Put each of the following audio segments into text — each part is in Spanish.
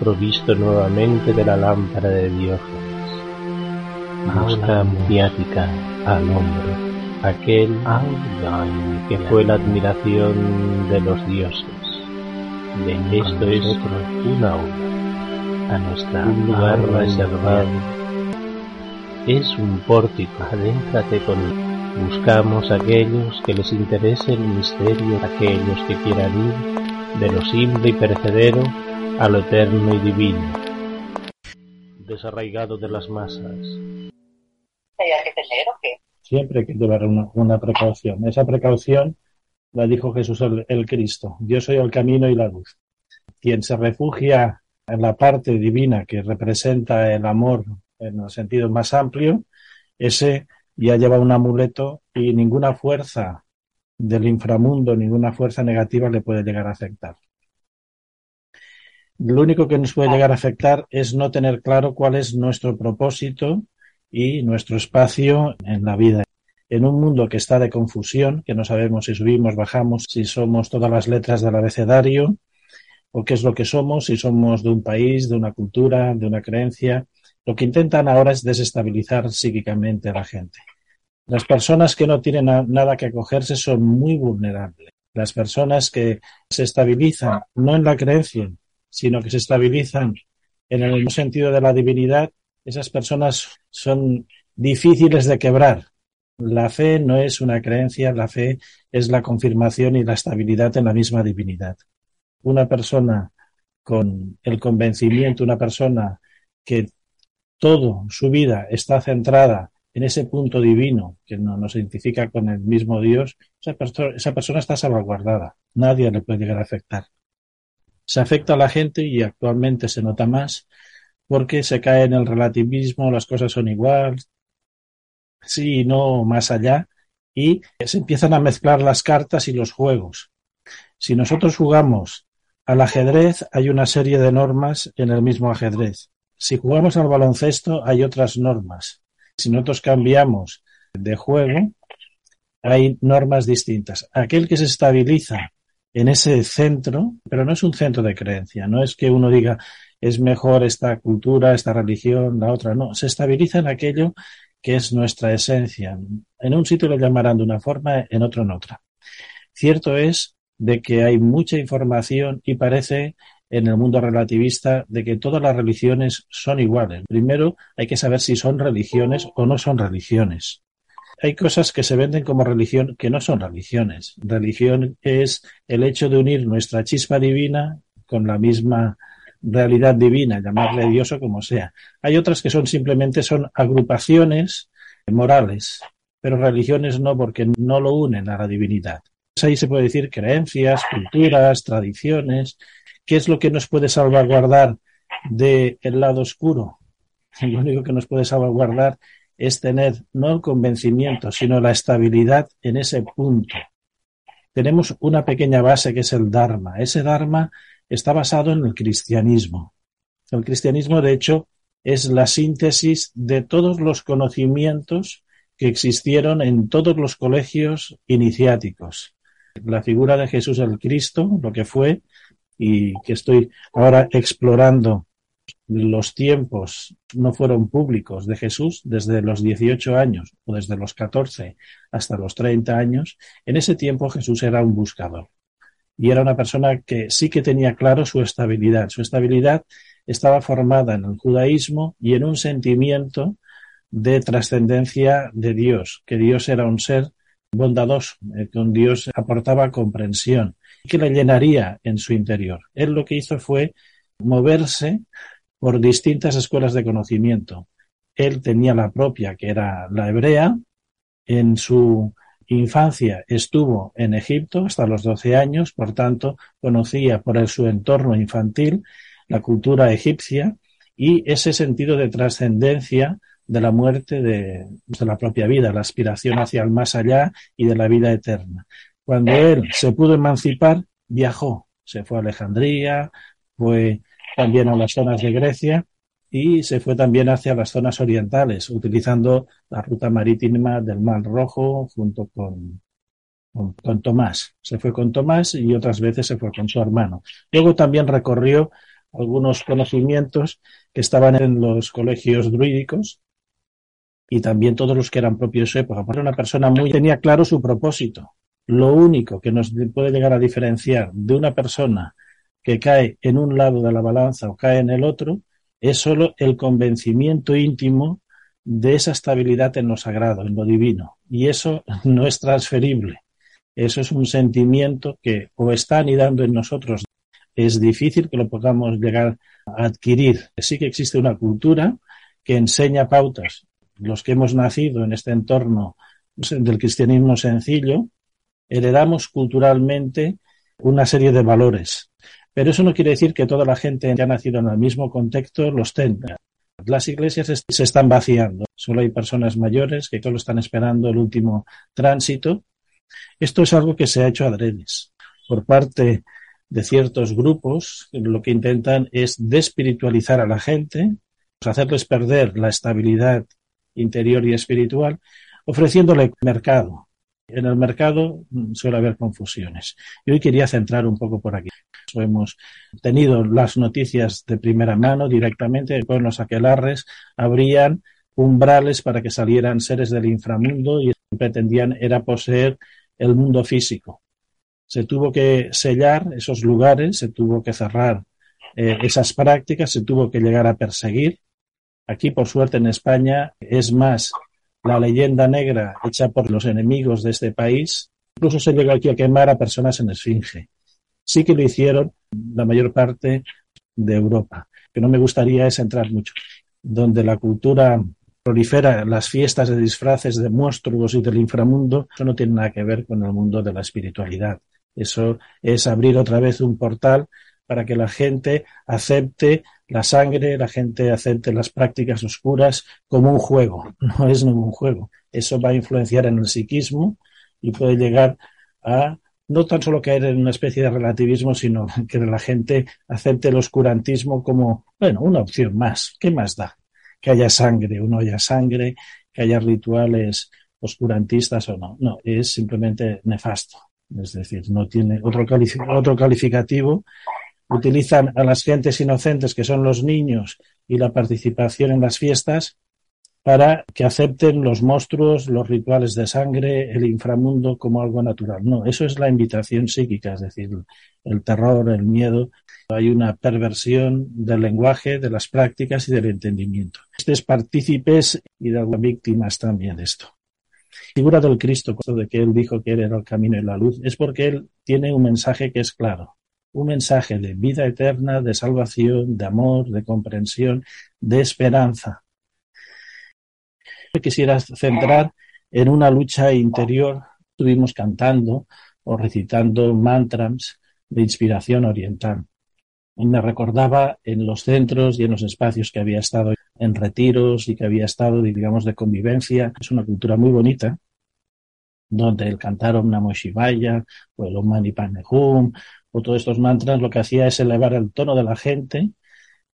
provisto nuevamente de la lámpara de Diógenes. Busca mediática al hombre, aquel que fue la admiración de los dioses. Esto es una obra, a nuestra lugar reservado. Es un pórtico, adéntrate con Buscamos aquellos que les interese el misterio, aquellos que quieran ir de lo simple y perecedero a lo eterno y divino, desarraigado de las masas. Siempre hay que llevar una, precaución. Esa precaución la dijo Jesús el, Cristo. Yo soy el camino y la luz. Quien se refugia en la parte divina que representa el amor en el sentido más amplio, ese ya lleva un amuleto y ninguna fuerza del inframundo, ninguna fuerza negativa le puede llegar a afectar. Lo único que nos puede llegar a afectar es no tener claro cuál es nuestro propósito y nuestro espacio en la vida. En un mundo que está de confusión, que no sabemos si subimos, bajamos, si somos todas las letras del abecedario, o qué es lo que somos, si somos de un país, de una cultura, de una creencia, lo que intentan ahora es desestabilizar psíquicamente a la gente. Las personas que no tienen nada que acogerse son muy vulnerables. Las personas que se estabilizan no en la creencia, sino que se estabilizan en el sentido de la divinidad, esas personas son difíciles de quebrar. La fe no es una creencia, la fe es la confirmación y la estabilidad en la misma divinidad. Una persona con el convencimiento, una persona que todo su vida está centrada en ese punto divino que nos identifica con el mismo Dios, esa, esa persona está salvaguardada. Nadie le puede llegar a afectar. Se afecta a la gente y actualmente se nota más porque se cae en el relativismo, las cosas son iguales, sí y no más allá, y se empiezan a mezclar las cartas y los juegos. Si nosotros jugamos al ajedrez, hay una serie de normas en el mismo ajedrez. Si jugamos al baloncesto hay otras normas. Si nosotros cambiamos de juego, hay normas distintas. Aquel que se estabiliza en ese centro, pero no es un centro de creencia, no es que uno diga es mejor esta cultura, esta religión, la otra, no, se estabiliza en aquello que es nuestra esencia. En un sitio lo llamarán de una forma, en otro en otra. Cierto es de que hay mucha información y parece en el mundo relativista de que todas las religiones son iguales. Primero hay que saber si son religiones o no son religiones. Hay cosas que se venden como religión que no son religiones. Religión es el hecho de unir nuestra chispa divina con la misma realidad divina, llamarle Dios o como sea. Hay otras que son simplemente son agrupaciones morales, pero religiones no porque no lo unen a la divinidad. Ahí se puede decir creencias, culturas, tradiciones, ¿Qué es lo que nos puede salvaguardar del lado oscuro? Lo único que nos puede salvaguardar es tener no el convencimiento, sino la estabilidad en ese punto. Tenemos una pequeña base que es el Dharma. Ese Dharma está basado en el cristianismo. El cristianismo, de hecho, es la síntesis de todos los conocimientos que existieron en todos los colegios iniciáticos. La figura de Jesús el Cristo, lo que fue, y que estoy ahora explorando los tiempos no fueron públicos de Jesús desde los 18 años o desde los 14 hasta los 30 años, en ese tiempo Jesús era un buscador y era una persona que sí que tenía claro su estabilidad. Su estabilidad estaba formada en el judaísmo y en un sentimiento de trascendencia de Dios, que Dios era un ser bondadoso, eh, que un Dios aportaba comprensión, que le llenaría en su interior. Él lo que hizo fue moverse por distintas escuelas de conocimiento. Él tenía la propia, que era la hebrea. En su infancia estuvo en Egipto hasta los 12 años, por tanto, conocía por su entorno infantil la cultura egipcia y ese sentido de trascendencia de la muerte de, de, la propia vida, la aspiración hacia el más allá y de la vida eterna. Cuando él se pudo emancipar, viajó, se fue a Alejandría, fue también a las zonas de Grecia y se fue también hacia las zonas orientales, utilizando la ruta marítima del Mar Rojo junto con, con, Tomás. Se fue con Tomás y otras veces se fue con su hermano. Luego también recorrió algunos conocimientos que estaban en los colegios druídicos y también todos los que eran propios de su época. Porque una persona muy tenía claro su propósito. Lo único que nos puede llegar a diferenciar de una persona que cae en un lado de la balanza o cae en el otro es solo el convencimiento íntimo de esa estabilidad en lo sagrado, en lo divino. Y eso no es transferible. Eso es un sentimiento que o está anidando en nosotros. Es difícil que lo podamos llegar a adquirir. Sí que existe una cultura que enseña pautas. Los que hemos nacido en este entorno del cristianismo sencillo, heredamos culturalmente una serie de valores. Pero eso no quiere decir que toda la gente que ha nacido en el mismo contexto los tenga. Las iglesias se están vaciando. Solo hay personas mayores que solo están esperando el último tránsito esto es algo que se ha hecho adredes por parte de ciertos grupos lo que intentan es despiritualizar a la gente, hacerles perder la estabilidad interior y espiritual, ofreciéndole mercado. En el mercado suele haber confusiones. Y hoy quería centrar un poco por aquí. Hemos tenido las noticias de primera mano directamente con los aquelarres, habrían umbrales para que salieran seres del inframundo y pretendían era poseer el mundo físico. Se tuvo que sellar esos lugares, se tuvo que cerrar eh, esas prácticas, se tuvo que llegar a perseguir. Aquí, por suerte, en España es más la leyenda negra hecha por los enemigos de este país. Incluso se llegó aquí a quemar a personas en esfinge. Sí que lo hicieron la mayor parte de Europa. Que no me gustaría es entrar mucho. Donde la cultura prolifera las fiestas de disfraces de monstruos y del inframundo, eso no tiene nada que ver con el mundo de la espiritualidad. Eso es abrir otra vez un portal para que la gente acepte la sangre, la gente acepte las prácticas oscuras como un juego. No es ningún juego. Eso va a influenciar en el psiquismo y puede llegar a no tan solo caer en una especie de relativismo, sino que la gente acepte el oscurantismo como, bueno, una opción más. ¿Qué más da? que haya sangre o no haya sangre, que haya rituales oscurantistas o no. No, es simplemente nefasto. Es decir, no tiene otro, otro calificativo. Utilizan a las gentes inocentes, que son los niños, y la participación en las fiestas para que acepten los monstruos, los rituales de sangre, el inframundo como algo natural. No, eso es la invitación psíquica, es decir, el terror, el miedo, hay una perversión del lenguaje, de las prácticas y del entendimiento. Estos partícipes y de algunas víctimas también de esto. La figura del Cristo, de que él dijo que él era el camino y la luz, es porque él tiene un mensaje que es claro. Un mensaje de vida eterna, de salvación, de amor, de comprensión, de esperanza. Quisiera centrar en una lucha interior. Estuvimos cantando o recitando mantras de inspiración oriental me recordaba en los centros y en los espacios que había estado en retiros y que había estado, digamos, de convivencia. Es una cultura muy bonita, donde el cantar Om Namo Shivaya, o el Om Mani Padme Hum, o todos estos mantras, lo que hacía es elevar el tono de la gente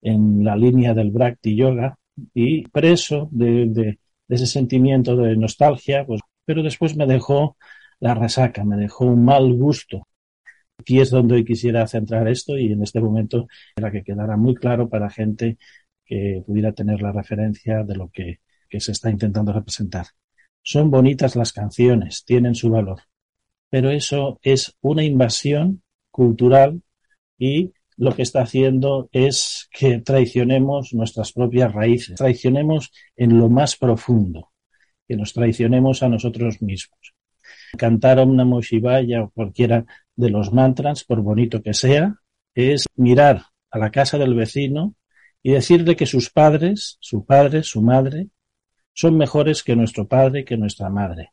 en la línea del Bhakti Yoga y preso de ese sentimiento de nostalgia, pues, pero después me dejó la resaca, me dejó un mal gusto Aquí es donde quisiera centrar esto y en este momento para que quedara muy claro para gente que pudiera tener la referencia de lo que, que se está intentando representar. Son bonitas las canciones, tienen su valor, pero eso es una invasión cultural y lo que está haciendo es que traicionemos nuestras propias raíces, traicionemos en lo más profundo, que nos traicionemos a nosotros mismos. Cantar Om Namo Shivaya o cualquiera de los mantras, por bonito que sea, es mirar a la casa del vecino y decirle que sus padres, su padre, su madre, son mejores que nuestro padre, que nuestra madre.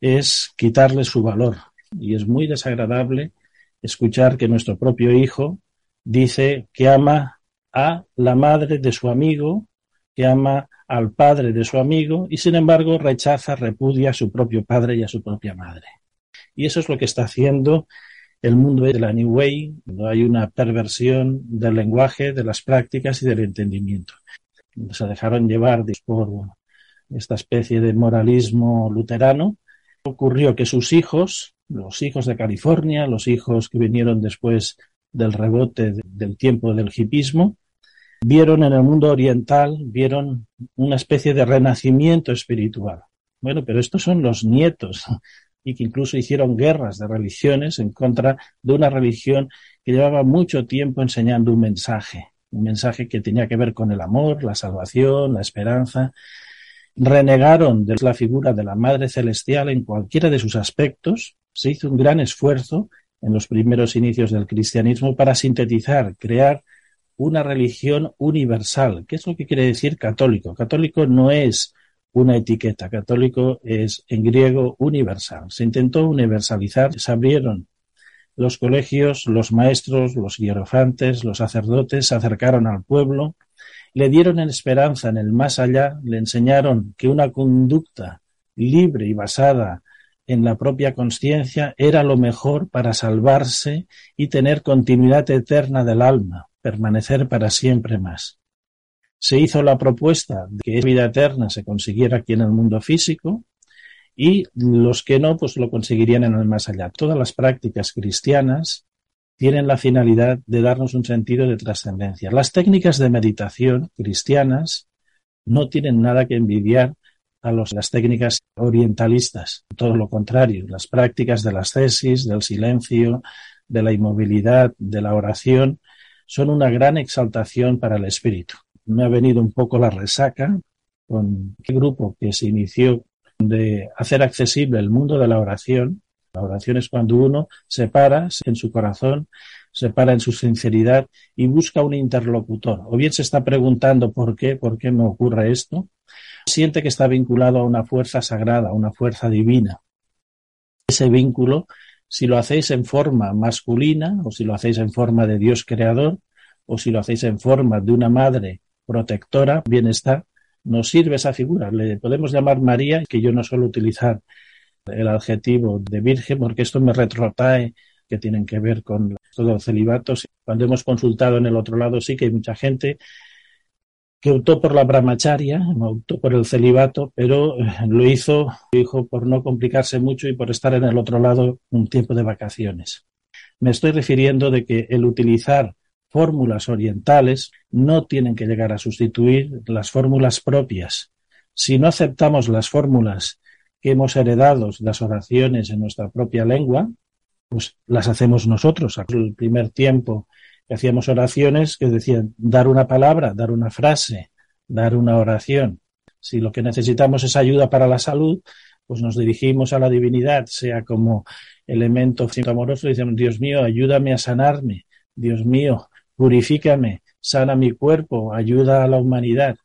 Es quitarle su valor y es muy desagradable escuchar que nuestro propio hijo dice que ama a la madre de su amigo, que ama al padre de su amigo y sin embargo rechaza, repudia a su propio padre y a su propia madre. Y eso es lo que está haciendo el mundo de la New Way, cuando hay una perversión del lenguaje, de las prácticas y del entendimiento. Se dejaron llevar por esta especie de moralismo luterano. Ocurrió que sus hijos, los hijos de California, los hijos que vinieron después del rebote del tiempo del hipismo, vieron en el mundo oriental, vieron una especie de renacimiento espiritual. Bueno, pero estos son los nietos y que incluso hicieron guerras de religiones en contra de una religión que llevaba mucho tiempo enseñando un mensaje, un mensaje que tenía que ver con el amor, la salvación, la esperanza. Renegaron de la figura de la Madre Celestial en cualquiera de sus aspectos. Se hizo un gran esfuerzo en los primeros inicios del cristianismo para sintetizar, crear una religión universal. ¿Qué es lo que quiere decir católico? Católico no es una etiqueta. Católico es en griego universal. Se intentó universalizar, se abrieron los colegios, los maestros, los hierofantes, los sacerdotes se acercaron al pueblo, le dieron esperanza en el más allá, le enseñaron que una conducta libre y basada en la propia conciencia era lo mejor para salvarse y tener continuidad eterna del alma, permanecer para siempre más. Se hizo la propuesta de que vida eterna se consiguiera aquí en el mundo físico y los que no, pues lo conseguirían en el más allá. Todas las prácticas cristianas tienen la finalidad de darnos un sentido de trascendencia. Las técnicas de meditación cristianas no tienen nada que envidiar a las técnicas orientalistas, todo lo contrario, las prácticas de las tesis, del silencio, de la inmovilidad, de la oración, son una gran exaltación para el espíritu. Me ha venido un poco la resaca con el grupo que se inició de hacer accesible el mundo de la oración. La oración es cuando uno se para en su corazón, se para en su sinceridad y busca un interlocutor. O bien se está preguntando por qué, por qué me ocurre esto. Siente que está vinculado a una fuerza sagrada, a una fuerza divina. Ese vínculo, si lo hacéis en forma masculina o si lo hacéis en forma de Dios creador o si lo hacéis en forma de una madre protectora, bienestar, nos sirve esa figura. Le podemos llamar María, que yo no suelo utilizar el adjetivo de virgen porque esto me retrotrae que tienen que ver con los celibatos. Cuando hemos consultado en el otro lado sí que hay mucha gente que optó por la brahmacharya, optó por el celibato, pero eh, lo hizo, dijo, por no complicarse mucho y por estar en el otro lado un tiempo de vacaciones. Me estoy refiriendo de que el utilizar fórmulas orientales no tienen que llegar a sustituir las fórmulas propias. Si no aceptamos las fórmulas que hemos heredado, las oraciones en nuestra propia lengua, pues las hacemos nosotros. El primer tiempo que hacíamos oraciones que decían dar una palabra, dar una frase, dar una oración. Si lo que necesitamos es ayuda para la salud, pues nos dirigimos a la divinidad, sea como elemento amoroso, y decimos, Dios mío, ayúdame a sanarme. Dios mío, purifícame, sana mi cuerpo, ayuda a la humanidad.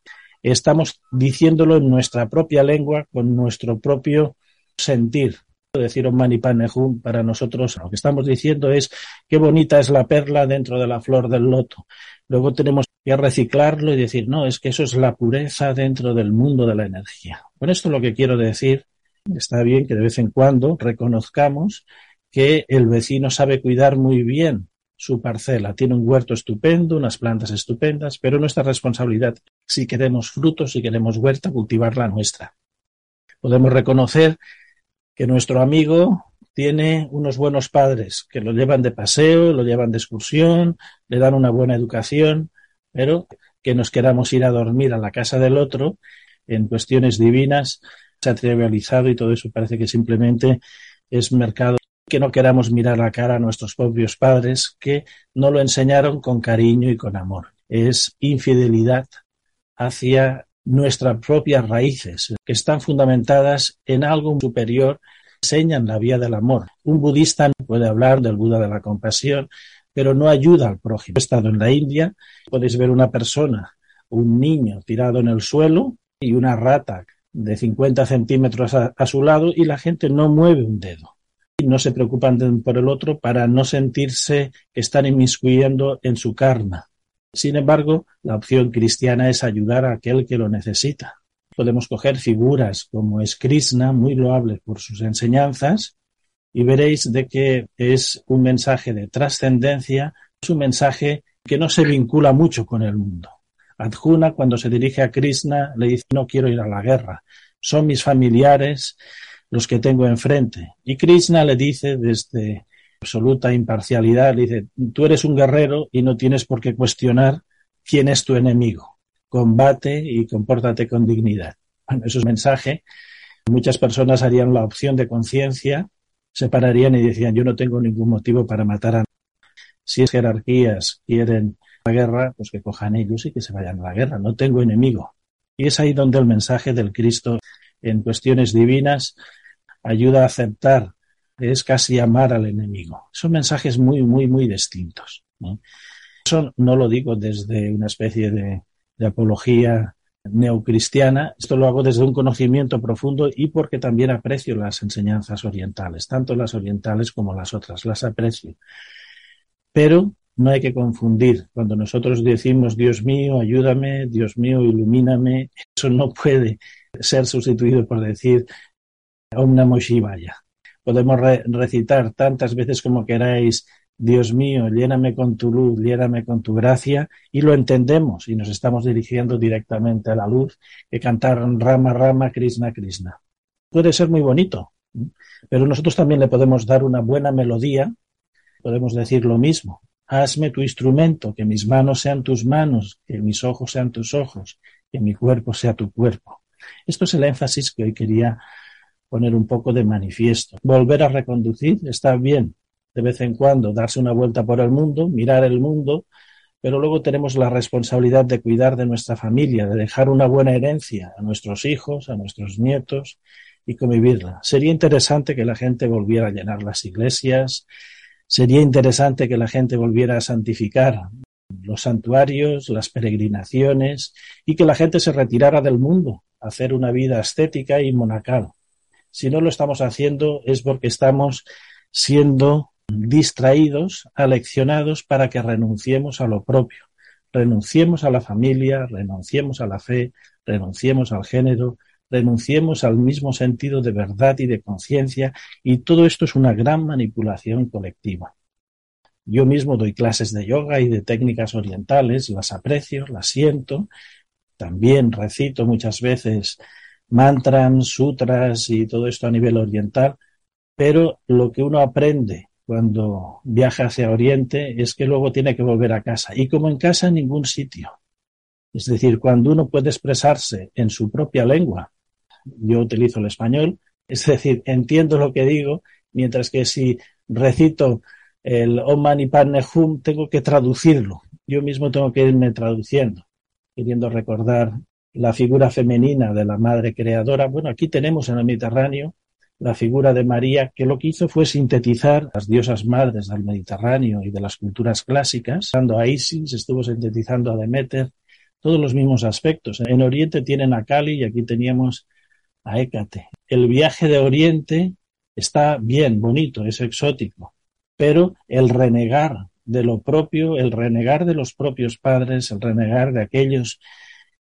Estamos diciéndolo en nuestra propia lengua, con nuestro propio sentir. Decir mani para nosotros lo que estamos diciendo es qué bonita es la perla dentro de la flor del loto. Luego tenemos que reciclarlo y decir, no, es que eso es la pureza dentro del mundo de la energía. Con esto lo que quiero decir, está bien que de vez en cuando reconozcamos que el vecino sabe cuidar muy bien su parcela. Tiene un huerto estupendo, unas plantas estupendas, pero nuestra responsabilidad, si queremos frutos, si queremos huerta, cultivar la nuestra. Podemos reconocer que nuestro amigo tiene unos buenos padres que lo llevan de paseo, lo llevan de excursión, le dan una buena educación, pero que nos queramos ir a dormir a la casa del otro en cuestiones divinas se ha trivializado y todo eso parece que simplemente es mercado que no queramos mirar la cara a nuestros propios padres que no lo enseñaron con cariño y con amor. Es infidelidad hacia nuestras propias raíces, que están fundamentadas en algo superior, enseñan la vía del amor. Un budista puede hablar del Buda de la compasión, pero no ayuda al prójimo. He estado en la India, podéis ver una persona, un niño tirado en el suelo y una rata de 50 centímetros a, a su lado y la gente no mueve un dedo no se preocupan por el otro para no sentirse que están inmiscuyendo en su karma. Sin embargo, la opción cristiana es ayudar a aquel que lo necesita. Podemos coger figuras como es Krishna, muy loable por sus enseñanzas, y veréis de que es un mensaje de trascendencia, es un mensaje que no se vincula mucho con el mundo. Adjuna, cuando se dirige a Krishna, le dice, no quiero ir a la guerra, son mis familiares, los que tengo enfrente. Y Krishna le dice desde absoluta imparcialidad, le dice, tú eres un guerrero y no tienes por qué cuestionar quién es tu enemigo. Combate y compórtate con dignidad. Bueno, eso es un mensaje. Muchas personas harían la opción de conciencia, se pararían y decían, yo no tengo ningún motivo para matar a si es jerarquías quieren la guerra, pues que cojan ellos y que se vayan a la guerra. No tengo enemigo. Y es ahí donde el mensaje del Cristo en cuestiones divinas ayuda a aceptar, es casi amar al enemigo. Son mensajes muy, muy, muy distintos. Eso no lo digo desde una especie de apología neocristiana, esto lo hago desde un conocimiento profundo y porque también aprecio las enseñanzas orientales, tanto las orientales como las otras, las aprecio. Pero no hay que confundir. Cuando nosotros decimos Dios mío, ayúdame, Dios mío, ilumíname, eso no puede ser sustituido por decir Om Namo Shivaya. Podemos recitar tantas veces como queráis, Dios mío, lléname con tu luz, lléname con tu gracia, y lo entendemos y nos estamos dirigiendo directamente a la luz, que cantar Rama Rama, Krishna Krishna. Puede ser muy bonito, pero nosotros también le podemos dar una buena melodía podemos decir lo mismo. Hazme tu instrumento, que mis manos sean tus manos, que mis ojos sean tus ojos, que mi cuerpo sea tu cuerpo. Esto es el énfasis que hoy quería poner un poco de manifiesto. Volver a reconducir está bien, de vez en cuando darse una vuelta por el mundo, mirar el mundo, pero luego tenemos la responsabilidad de cuidar de nuestra familia, de dejar una buena herencia a nuestros hijos, a nuestros nietos y convivirla. Sería interesante que la gente volviera a llenar las iglesias, Sería interesante que la gente volviera a santificar los santuarios, las peregrinaciones y que la gente se retirara del mundo a hacer una vida estética y monacal. Si no lo estamos haciendo es porque estamos siendo distraídos, aleccionados para que renunciemos a lo propio, renunciemos a la familia, renunciemos a la fe, renunciemos al género, renunciemos al mismo sentido de verdad y de conciencia y todo esto es una gran manipulación colectiva. Yo mismo doy clases de yoga y de técnicas orientales, las aprecio, las siento, también recito muchas veces mantras, sutras y todo esto a nivel oriental, pero lo que uno aprende cuando viaja hacia Oriente es que luego tiene que volver a casa y como en casa en ningún sitio. Es decir, cuando uno puede expresarse en su propia lengua, yo utilizo el español, es decir, entiendo lo que digo, mientras que si recito el Om Mani Padme Hum tengo que traducirlo. Yo mismo tengo que irme traduciendo, queriendo recordar la figura femenina de la madre creadora. Bueno, aquí tenemos en el Mediterráneo la figura de María, que lo que hizo fue sintetizar las diosas madres del Mediterráneo y de las culturas clásicas, dando a Isis, estuvo sintetizando a Demeter, todos los mismos aspectos. En Oriente tienen a Kali y aquí teníamos a Hécate. El viaje de Oriente está bien, bonito, es exótico, pero el renegar de lo propio, el renegar de los propios padres, el renegar de aquellos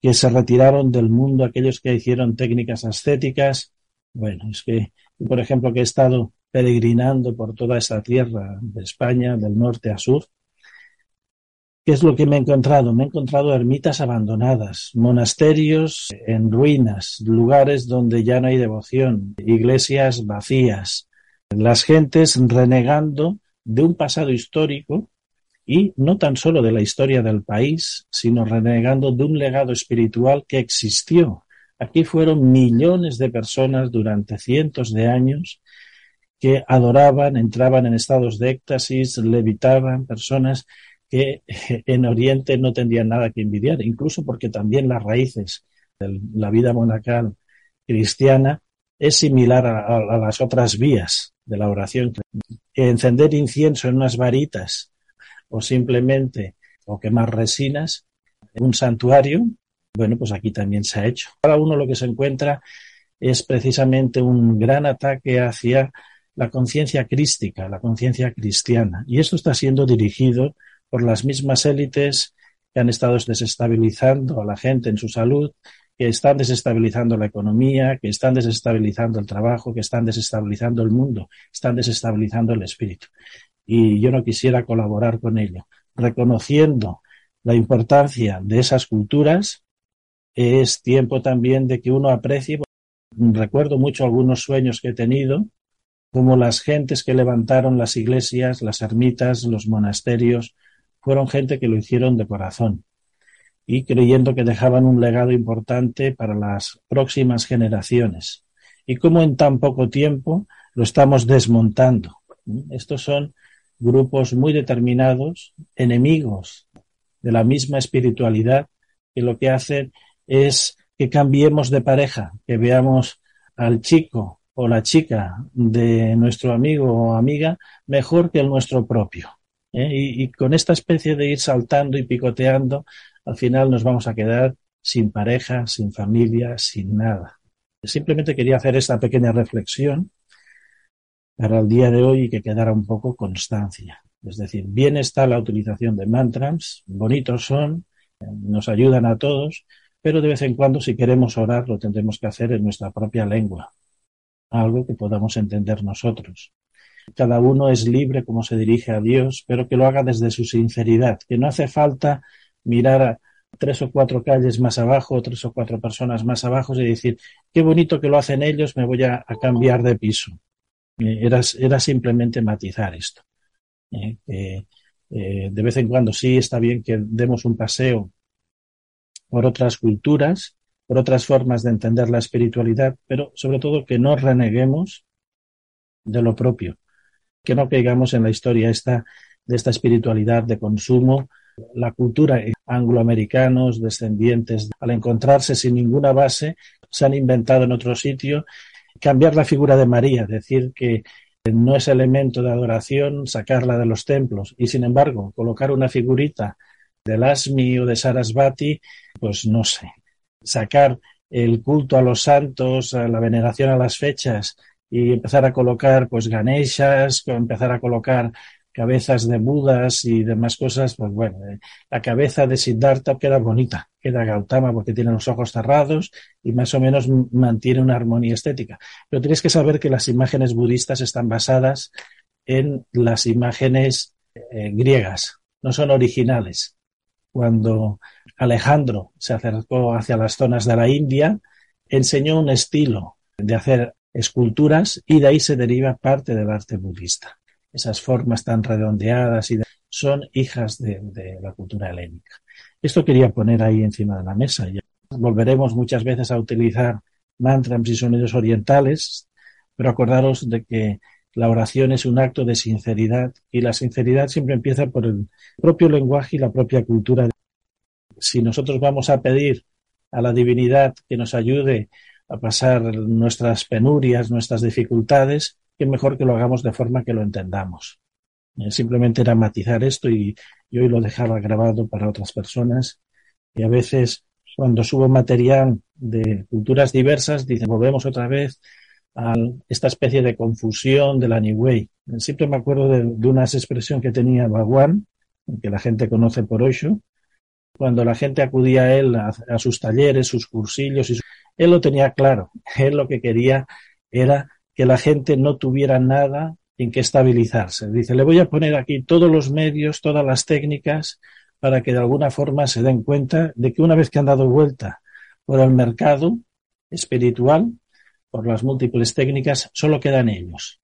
que se retiraron del mundo, aquellos que hicieron técnicas ascéticas, bueno, es que, por ejemplo, que he estado peregrinando por toda esta tierra de España, del norte a sur, ¿Qué es lo que me he encontrado? Me he encontrado ermitas abandonadas, monasterios en ruinas, lugares donde ya no hay devoción, iglesias vacías, las gentes renegando de un pasado histórico y no tan solo de la historia del país, sino renegando de un legado espiritual que existió. Aquí fueron millones de personas durante cientos de años que adoraban, entraban en estados de éxtasis, levitaban, personas que en Oriente no tendrían nada que envidiar, incluso porque también las raíces de la vida monacal cristiana es similar a, las otras vías de la oración. Encender incienso en unas varitas o simplemente o quemar resinas en un santuario, bueno, pues aquí también se ha hecho. Cada uno lo que se encuentra es precisamente un gran ataque hacia la conciencia crística, la conciencia cristiana. Y esto está siendo dirigido por las mismas élites que han estado desestabilizando a la gente en su salud, que están desestabilizando la economía, que están desestabilizando el trabajo, que están desestabilizando el mundo, están desestabilizando el espíritu. Y yo no quisiera colaborar con ello. Reconociendo la importancia de esas culturas, es tiempo también de que uno aprecie. Recuerdo mucho algunos sueños que he tenido como las gentes que levantaron las iglesias, las ermitas, los monasterios, fueron gente que lo hicieron de corazón y creyendo que dejaban un legado importante para las próximas generaciones. Y cómo en tan poco tiempo lo estamos desmontando. Estos son grupos muy determinados, enemigos de la misma espiritualidad, que lo que hacen es que cambiemos de pareja, que veamos al chico o la chica de nuestro amigo o amiga mejor que el nuestro propio. ¿Eh? Y, y, con esta especie de ir saltando y picoteando, al final nos vamos a quedar sin pareja, sin familia, sin nada. Simplemente quería hacer esta pequeña reflexión para el día de hoy y que quedara un poco constancia. Es decir, bien está la utilización de mantras, bonitos son, nos ayudan a todos, pero de vez en cuando si queremos orar lo tendremos que hacer en nuestra propia lengua, algo que podamos entender nosotros. Cada uno es libre como se dirige a Dios, pero que lo haga desde su sinceridad, que no hace falta mirar a tres o cuatro calles más abajo, tres o cuatro personas más abajo y decir, qué bonito que lo hacen ellos, me voy a, cambiar de piso. Eh, era, era, simplemente matizar esto. Eh, eh, de vez en cuando sí está bien que demos un paseo por otras culturas, por otras formas de entender la espiritualidad, pero sobre todo que no reneguemos de lo propio, que no caigamos en la historia esta de esta espiritualidad de consumo, la cultura angloamericanos, descendientes, al encontrarse sin ninguna base, se han inventado en otro sitio. Cambiar la figura de María, decir que no es elemento de adoración sacarla de los templos y sin embargo colocar una figurita de Lasmi o de Sarasvati, pues no sé, sacar el culto a los santos, la veneración a las fechas y empezar a colocar pues ganeshas, empezar a colocar cabezas de Budas y demás cosas, pues bueno, eh, la cabeza de Siddhartha queda bonita, queda Gautama porque tiene los ojos cerrados y más o menos mantiene una armonía estética. Pero tienes que saber que las imágenes budistas están basadas en las imágenes eh, griegas, no son originales. Cuando Alejandro se acercó hacia las zonas de la India, enseñó un estilo de hacer esculturas y de ahí se deriva parte del arte budista esas formas tan redondeadas y son hijas de, la cultura helénica. Esto quería poner ahí encima de la mesa. Ya volveremos muchas veces a utilizar mantras y sonidos orientales, pero acordaros de que la oración es un acto de sinceridad y la sinceridad siempre empieza por el propio lenguaje y la propia cultura. Si nosotros vamos a pedir a la divinidad que nos ayude a pasar nuestras penurias, nuestras dificultades, qué mejor que lo hagamos de forma que lo entendamos. Eh, simplemente era matizar esto y, y hoy lo dejaba grabado para otras personas. Y a veces, cuando subo material de culturas diversas, dicen, volvemos otra vez a esta especie de confusión de la New Way. Siempre me acuerdo de, de una expresión que tenía Bhagwan, que la gente conoce por Osho, cuando la gente acudía a él, a, a sus talleres, sus cursillos, y su... él lo tenía claro. Él lo que quería era que la gente no tuviera nada en que estabilizarse. Dice, le voy a poner aquí todos los medios, todas las técnicas, para que de alguna forma se den cuenta de que una vez que han dado vuelta por el mercado espiritual, por las múltiples técnicas, solo quedan ellos.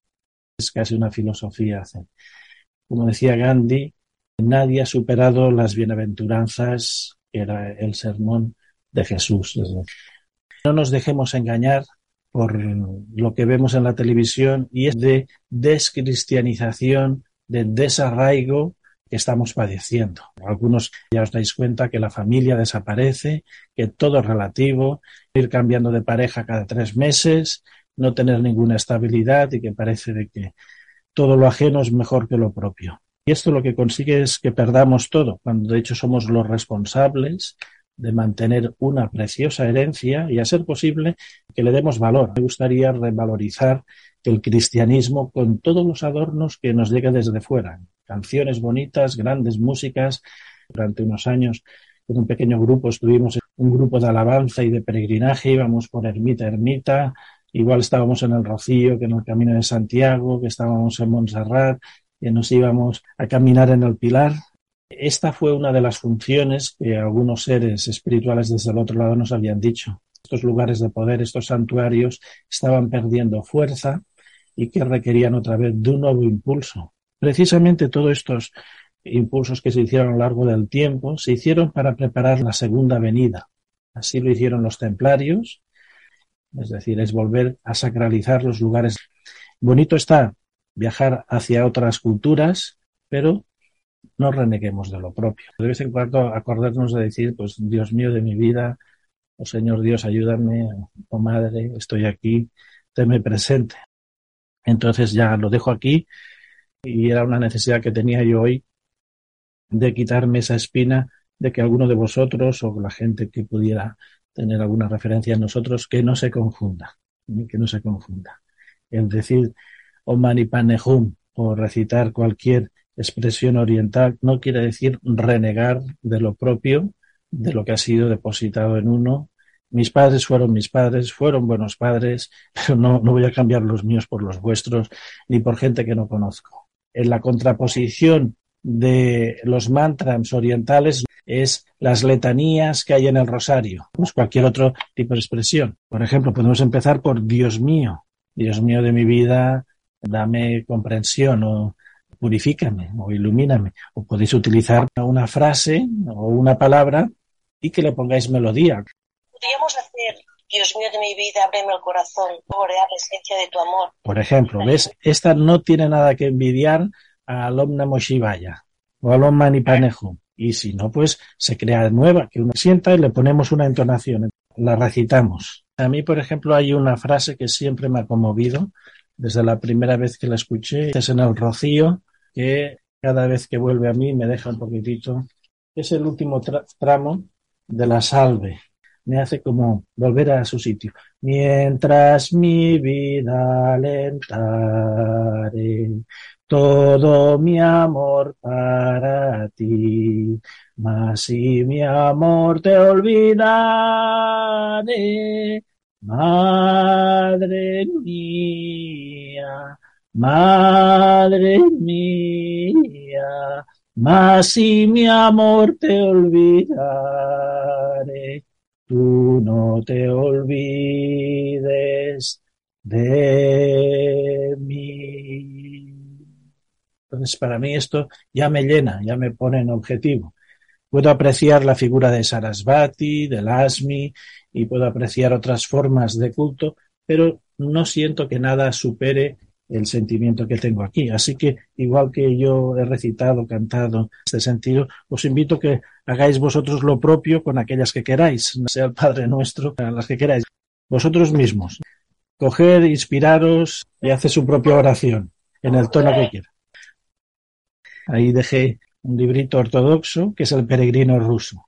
Es casi una filosofía. Como decía Gandhi, nadie ha superado las bienaventuranzas, era el sermón de Jesús. No nos dejemos engañar por lo que vemos en la televisión y es de descristianización, de desarraigo que estamos padeciendo. Algunos ya os dais cuenta que la familia desaparece, que todo es relativo, ir cambiando de pareja cada tres meses, no tener ninguna estabilidad y que parece de que todo lo ajeno es mejor que lo propio. Y esto lo que consigue es que perdamos todo, cuando de hecho somos los responsables de mantener una preciosa herencia y, a ser posible, que le demos valor. Me gustaría revalorizar el cristianismo con todos los adornos que nos lleguen desde fuera. Canciones bonitas, grandes músicas. Durante unos años, con un pequeño grupo, estuvimos en un grupo de alabanza y de peregrinaje, íbamos por ermita a ermita. Igual estábamos en el Rocío, que en el Camino de Santiago, que estábamos en Montserrat, que nos íbamos a caminar en el Pilar. Esta fue una de las funciones que algunos seres espirituales desde el otro lado nos habían dicho. Estos lugares de poder, estos santuarios, estaban perdiendo fuerza y que requerían otra vez de un nuevo impulso. Precisamente todos estos impulsos que se hicieron a lo largo del tiempo se hicieron para preparar la segunda venida. Así lo hicieron los templarios, es decir, es volver a sacralizar los lugares. Bonito está viajar hacia otras culturas, pero no reneguemos de lo propio. De vez en cuando acordarnos de decir, pues Dios mío de mi vida, oh Señor Dios, ayúdame, oh Madre, estoy aquí, tenme presente. Entonces ya lo dejo aquí y era una necesidad que tenía yo hoy de quitarme esa espina de que alguno de vosotros o la gente que pudiera tener alguna referencia en nosotros, que no se confunda, que no se confunda. El decir Om Mani Padme Hum o recitar cualquier expresión oriental no quiere decir renegar de lo propio, de lo que ha sido depositado en uno. Mis padres fueron mis padres, fueron buenos padres, pero no, no voy a cambiar los míos por los vuestros, ni por gente que no conozco. En la contraposición de los mantras orientales es las letanías que hay en el rosario, cualquier otro tipo de expresión. Por ejemplo, podemos empezar por Dios mío, Dios mío de mi vida, dame comprensión o purifícame o ilumíname. O podéis utilizar una frase o una palabra y que le pongáis melodía. Podríamos hacer, Dios mío de mi vida, ábreme el corazón, saborear la esencia de tu amor. Por ejemplo, ¿ves? Esta no tiene nada que envidiar al Om Namo Shivaya o al Om Y si no, pues se crea nueva, que uno sienta y le ponemos una entonación, la recitamos. A mí, por ejemplo, hay una frase que siempre me ha conmovido desde la primera vez que la escuché, es en el Rocío, que cada vez que vuelve a mí me deja un poquitito. Es el último tramo de la salve. Me hace como volver a su sitio. Mientras mi vida alentare, todo mi amor para ti, mas si mi amor te olvidare, madre mía, Madre mía, mas si mi amor te olvidare, tú no te olvides de mí. Entonces, para mí esto ya me llena, ya me pone en objetivo. Puedo apreciar la figura de Sarasvati, de Lasmi, y puedo apreciar otras formas de culto, pero no siento que nada supere el sentimiento que tengo aquí. Así que, igual que yo he recitado, cantado este sentido, os invito que hagáis vosotros lo propio con aquellas que queráis, sea el Padre Nuestro, las que queráis. Vosotros mismos. Coger, inspiraros y hacer su propia oración en el tono que quiera. Ahí dejé un librito ortodoxo que es el peregrino ruso.